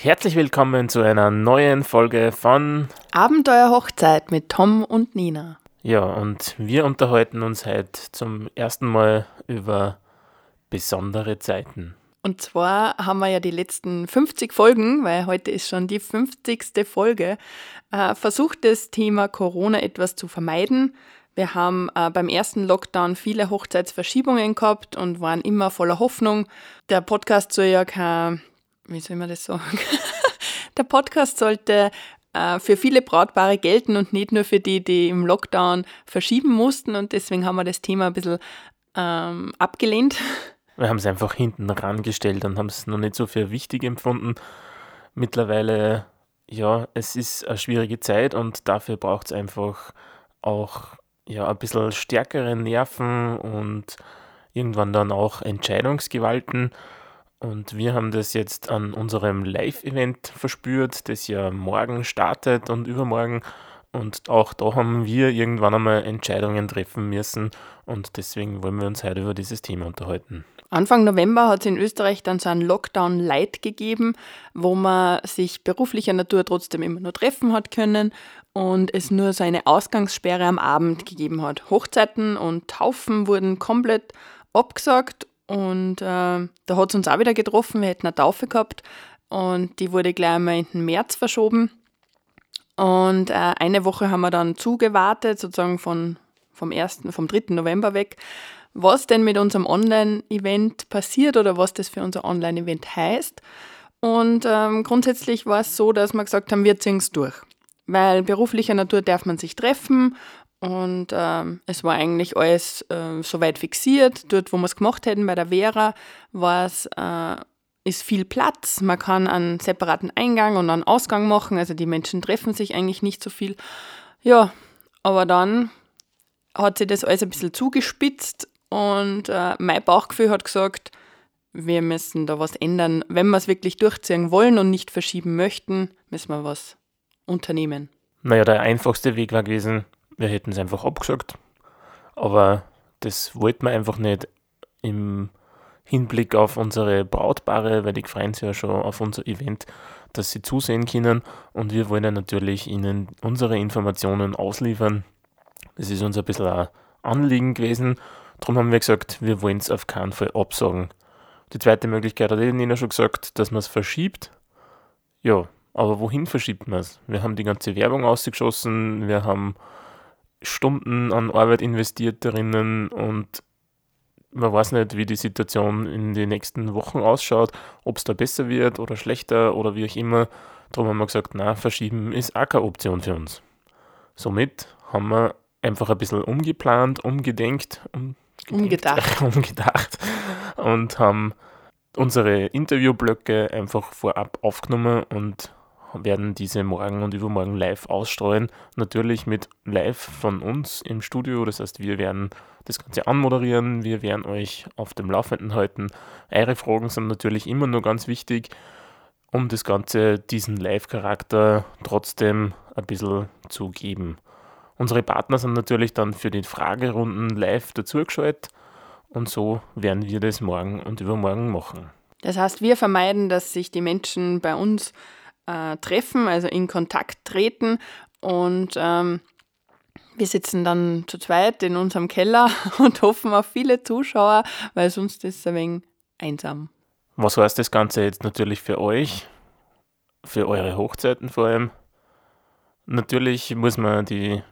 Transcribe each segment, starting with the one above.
Herzlich willkommen zu einer neuen Folge von Abenteuer Hochzeit mit Tom und Nina. Ja, und wir unterhalten uns heute zum ersten Mal über besondere Zeiten. Und zwar haben wir ja die letzten 50 Folgen, weil heute ist schon die 50. Folge, äh, versucht das Thema Corona etwas zu vermeiden. Wir haben äh, beim ersten Lockdown viele Hochzeitsverschiebungen gehabt und waren immer voller Hoffnung. Der Podcast soll ja kein, wie soll man das sagen? Der Podcast sollte äh, für viele Brautpaare gelten und nicht nur für die, die im Lockdown verschieben mussten. Und deswegen haben wir das Thema ein bisschen ähm, abgelehnt. Wir haben es einfach hinten rangestellt und haben es noch nicht so für wichtig empfunden. Mittlerweile, ja, es ist eine schwierige Zeit und dafür braucht es einfach auch ja, ein bisschen stärkere Nerven und irgendwann dann auch Entscheidungsgewalten. Und wir haben das jetzt an unserem Live-Event verspürt, das ja morgen startet und übermorgen. Und auch da haben wir irgendwann einmal Entscheidungen treffen müssen. Und deswegen wollen wir uns heute über dieses Thema unterhalten. Anfang November hat es in Österreich dann so einen Lockdown Light gegeben, wo man sich beruflicher Natur trotzdem immer nur treffen hat können und es nur so eine Ausgangssperre am Abend gegeben hat. Hochzeiten und Taufen wurden komplett abgesagt und äh, da hat es uns auch wieder getroffen. Wir hätten eine Taufe gehabt und die wurde gleich einmal in den März verschoben. Und äh, eine Woche haben wir dann zugewartet, sozusagen von, vom, 1., vom 3. November weg was denn mit unserem Online-Event passiert oder was das für unser Online-Event heißt. Und ähm, grundsätzlich war es so, dass wir gesagt haben, wir ziehen es durch. Weil beruflicher Natur darf man sich treffen und ähm, es war eigentlich alles äh, soweit fixiert. Dort, wo wir es gemacht hätten, bei der Vera, war es, äh, ist viel Platz. Man kann einen separaten Eingang und einen Ausgang machen. Also die Menschen treffen sich eigentlich nicht so viel. Ja, aber dann hat sich das alles ein bisschen zugespitzt und äh, mein Bauchgefühl hat gesagt, wir müssen da was ändern. Wenn wir es wirklich durchziehen wollen und nicht verschieben möchten, müssen wir was unternehmen. Naja, der einfachste Weg war gewesen, wir hätten es einfach abgesagt. Aber das wollten wir einfach nicht im Hinblick auf unsere Brautpaare, weil die freuen sich ja schon auf unser Event, dass sie zusehen können. Und wir wollen ja natürlich ihnen unsere Informationen ausliefern. Das ist uns ein bisschen ein Anliegen gewesen. Darum haben wir gesagt, wir wollen es auf keinen Fall absagen. Die zweite Möglichkeit hat Nina schon gesagt, dass man es verschiebt. Ja, aber wohin verschiebt man es? Wir haben die ganze Werbung ausgeschossen, wir haben Stunden an Arbeit investiert darinnen und man weiß nicht, wie die Situation in den nächsten Wochen ausschaut, ob es da besser wird oder schlechter oder wie auch immer. Darum haben wir gesagt, na, verschieben ist auch keine Option für uns. Somit haben wir einfach ein bisschen umgeplant, umgedenkt, um, umgedacht. umgedacht und haben unsere Interviewblöcke einfach vorab aufgenommen und werden diese morgen und übermorgen live ausstreuen. Natürlich mit live von uns im Studio. Das heißt, wir werden das Ganze anmoderieren, wir werden euch auf dem Laufenden halten. Eure Fragen sind natürlich immer nur ganz wichtig, um das Ganze, diesen Live-Charakter trotzdem ein bisschen zu geben. Unsere Partner sind natürlich dann für die Fragerunden live dazugeschaltet und so werden wir das morgen und übermorgen machen. Das heißt, wir vermeiden, dass sich die Menschen bei uns äh, treffen, also in Kontakt treten und ähm, wir sitzen dann zu zweit in unserem Keller und hoffen auf viele Zuschauer, weil sonst ist es ein wenig einsam. Was heißt das Ganze jetzt natürlich für euch, für eure Hochzeiten vor allem? Natürlich muss man die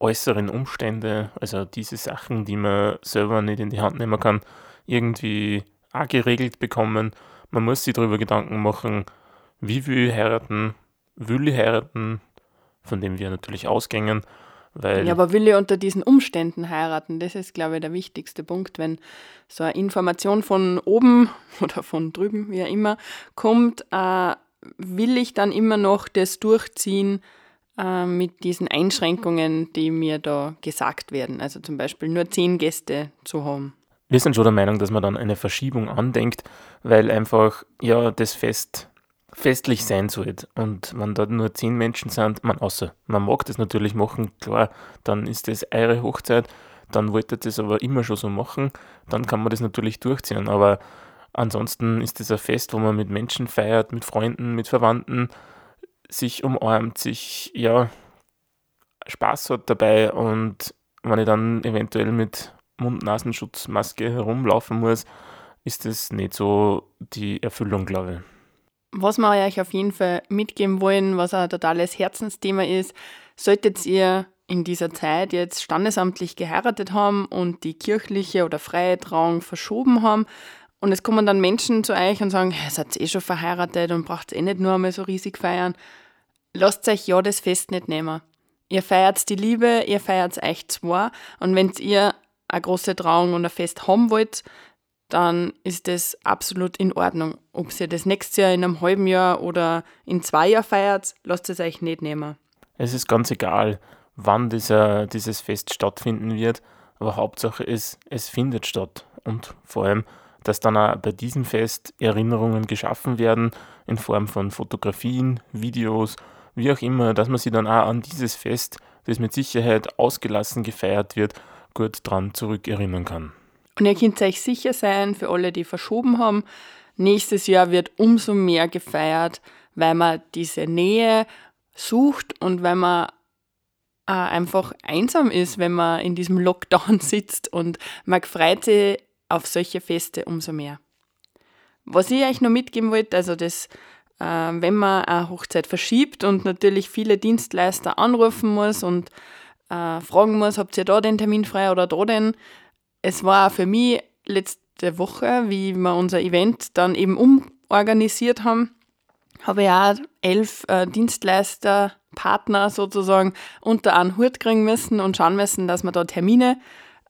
äußeren Umstände, also diese Sachen, die man selber nicht in die Hand nehmen kann, irgendwie auch geregelt bekommen. Man muss sich darüber Gedanken machen, wie will ich heiraten, will ich heiraten, von dem wir natürlich ausgängen. Weil ja, aber will ich unter diesen Umständen heiraten? Das ist, glaube ich, der wichtigste Punkt. Wenn so eine Information von oben oder von drüben, wie auch immer, kommt, äh, will ich dann immer noch das durchziehen, äh, mit diesen Einschränkungen, die mir da gesagt werden. Also zum Beispiel nur zehn Gäste zu haben. Wir sind schon der Meinung, dass man dann eine Verschiebung andenkt, weil einfach ja das Fest festlich sein sollte. Und wenn da nur zehn Menschen sind, man außer man mag das natürlich machen, klar, dann ist das eure Hochzeit, dann wollt ihr das aber immer schon so machen, dann kann man das natürlich durchziehen. Aber Ansonsten ist es ein Fest, wo man mit Menschen feiert, mit Freunden, mit Verwandten, sich umarmt, sich ja Spaß hat dabei und wenn ich dann eventuell mit Mund-Nasenschutzmaske herumlaufen muss, ist das nicht so die Erfüllung, glaube ich. Was wir euch auf jeden Fall mitgeben wollen, was ein totales Herzensthema ist, solltet ihr in dieser Zeit jetzt standesamtlich geheiratet haben und die kirchliche oder freie Trauung verschoben haben, und es kommen dann Menschen zu euch und sagen, ihr seid eh schon verheiratet und braucht eh nicht nur einmal so riesig feiern. Lasst euch ja das Fest nicht nehmen. Ihr feiert die Liebe, ihr feiert euch zwei. Und wenn ihr eine große Trauung und ein Fest haben wollt, dann ist das absolut in Ordnung. Ob ihr das nächstes Jahr in einem halben Jahr oder in zwei Jahren feiert, lasst es euch nicht nehmen. Es ist ganz egal, wann dieser, dieses Fest stattfinden wird, aber Hauptsache ist, es findet statt. Und vor allem, dass dann auch bei diesem Fest Erinnerungen geschaffen werden in Form von Fotografien, Videos, wie auch immer, dass man sich dann auch an dieses Fest, das mit Sicherheit ausgelassen gefeiert wird, gut dran zurückerinnern kann. Und ihr könnt euch sicher sein, für alle, die verschoben haben, nächstes Jahr wird umso mehr gefeiert, weil man diese Nähe sucht und weil man äh, einfach einsam ist, wenn man in diesem Lockdown sitzt und man freut sich auf solche Feste umso mehr. Was ich euch noch mitgeben wollte, also das, äh, wenn man eine Hochzeit verschiebt und natürlich viele Dienstleister anrufen muss und äh, fragen muss, habt ihr da den Termin frei oder da den? Es war für mich letzte Woche, wie wir unser Event dann eben umorganisiert haben, habe ich auch elf äh, Dienstleister, Partner sozusagen unter einen Hut kriegen müssen und schauen müssen, dass wir da Termine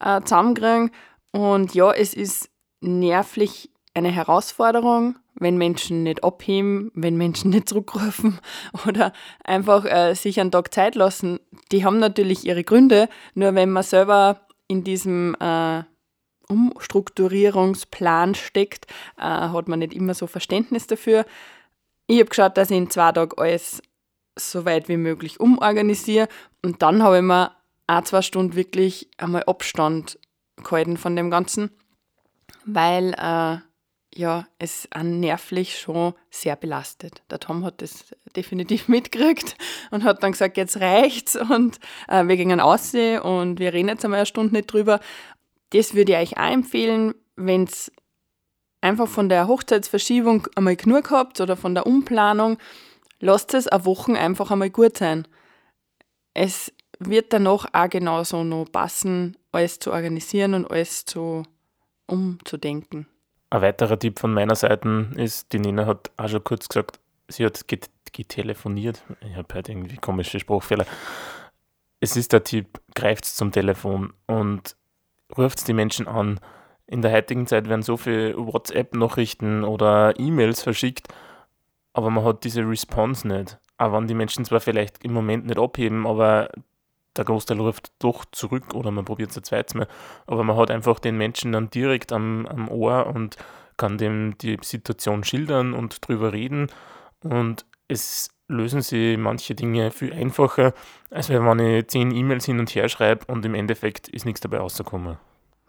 äh, zusammenkriegen. Und ja, es ist nervlich eine Herausforderung, wenn Menschen nicht abheben, wenn Menschen nicht zurückrufen oder einfach äh, sich einen Tag Zeit lassen. Die haben natürlich ihre Gründe, nur wenn man selber in diesem äh, Umstrukturierungsplan steckt, äh, hat man nicht immer so Verständnis dafür. Ich habe geschaut, dass ich in zwei Tagen alles so weit wie möglich umorganisiere und dann habe ich mir ein, zwei Stunden wirklich einmal Abstand gehalten von dem Ganzen, weil äh, ja, es an nervlich schon sehr belastet. Der Tom hat das definitiv mitgekriegt und hat dann gesagt, jetzt reicht's und äh, wir gehen aussehen und wir reden jetzt einmal eine Stunde nicht drüber. Das würde ich euch auch empfehlen, wenn es einfach von der Hochzeitsverschiebung einmal genug habt oder von der Umplanung, lasst es eine Woche einfach einmal gut sein. Es wird danach auch genauso noch passen, alles zu organisieren und alles zu umzudenken. Ein weiterer Tipp von meiner Seite ist, die Nina hat auch schon kurz gesagt, sie hat getelefoniert. Ich habe halt irgendwie komische Spruchfehler. Es ist der Tipp, greift zum Telefon und ruft die Menschen an. In der heutigen Zeit werden so viele WhatsApp-Nachrichten oder E-Mails verschickt, aber man hat diese Response nicht. Auch wenn die Menschen zwar vielleicht im Moment nicht abheben, aber der Großteil ruft doch zurück oder man probiert es ein zweites Mal. Aber man hat einfach den Menschen dann direkt am, am Ohr und kann dem die Situation schildern und drüber reden. Und es lösen sich manche Dinge viel einfacher, als wenn ich zehn E-Mails hin und her schreibe und im Endeffekt ist nichts dabei rausgekommen.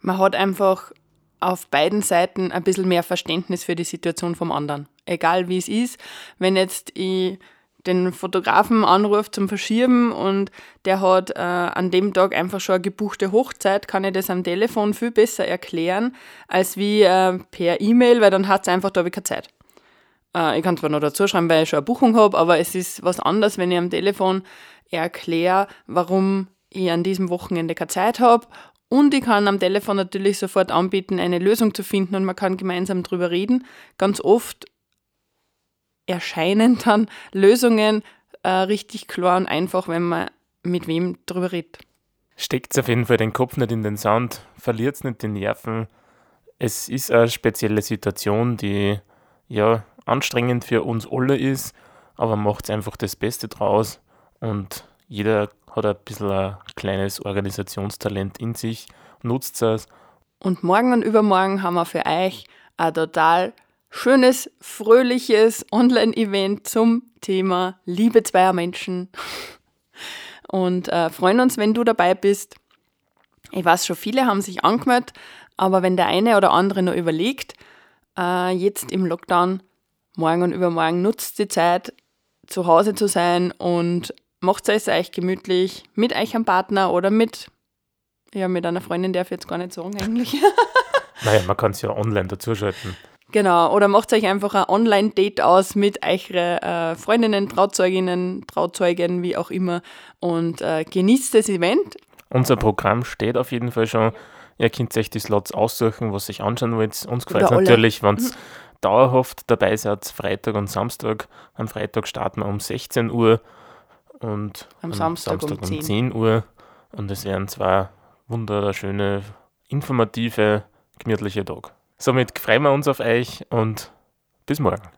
Man hat einfach auf beiden Seiten ein bisschen mehr Verständnis für die Situation vom anderen. Egal wie es ist. Wenn jetzt ich den Fotografen anruft zum Verschieben und der hat äh, an dem Tag einfach schon eine gebuchte Hochzeit, kann ich das am Telefon viel besser erklären, als wie äh, per E-Mail, weil dann hat es einfach, da ich keine Zeit. Äh, ich kann zwar noch dazu schreiben, weil ich schon eine Buchung habe, aber es ist was anderes, wenn ich am Telefon erkläre, warum ich an diesem Wochenende keine Zeit habe und ich kann am Telefon natürlich sofort anbieten, eine Lösung zu finden und man kann gemeinsam drüber reden. Ganz oft erscheinen dann Lösungen äh, richtig klar und einfach, wenn man mit wem drüber redet. Steckt auf jeden Fall den Kopf nicht in den Sand, verliert nicht die Nerven. Es ist eine spezielle Situation, die ja anstrengend für uns alle ist, aber macht einfach das Beste draus und jeder hat ein bisschen ein kleines Organisationstalent in sich, nutzt es. Und morgen und übermorgen haben wir für euch ein total schönes, fröhliches Online-Event zum Thema Liebe zweier Menschen. Und äh, freuen uns, wenn du dabei bist. Ich weiß schon, viele haben sich angemeldet, aber wenn der eine oder andere noch überlegt, äh, jetzt im Lockdown, morgen und übermorgen, nutzt die Zeit, zu Hause zu sein und macht es euch gemütlich mit euch am Partner oder mit, ja, mit einer Freundin, darf ich jetzt gar nicht sagen eigentlich. naja, man kann es ja online dazuschalten. Genau, oder macht euch einfach ein Online-Date aus mit euren äh, Freundinnen, Trauzeuginnen, Trauzeugen, wie auch immer und äh, genießt das Event. Unser Programm steht auf jeden Fall schon. Ihr könnt euch die Slots aussuchen, was ihr anschauen wollt. Uns gefällt es natürlich, wenn es mhm. dauerhaft dabei seid, Freitag und Samstag. Am Freitag starten wir um 16 Uhr und am, am Samstag, Samstag, um, 10. 10 Uhr. Und es werden zwei wunderschöne, informative, gemütliche Tage. Somit freuen wir uns auf euch und bis morgen.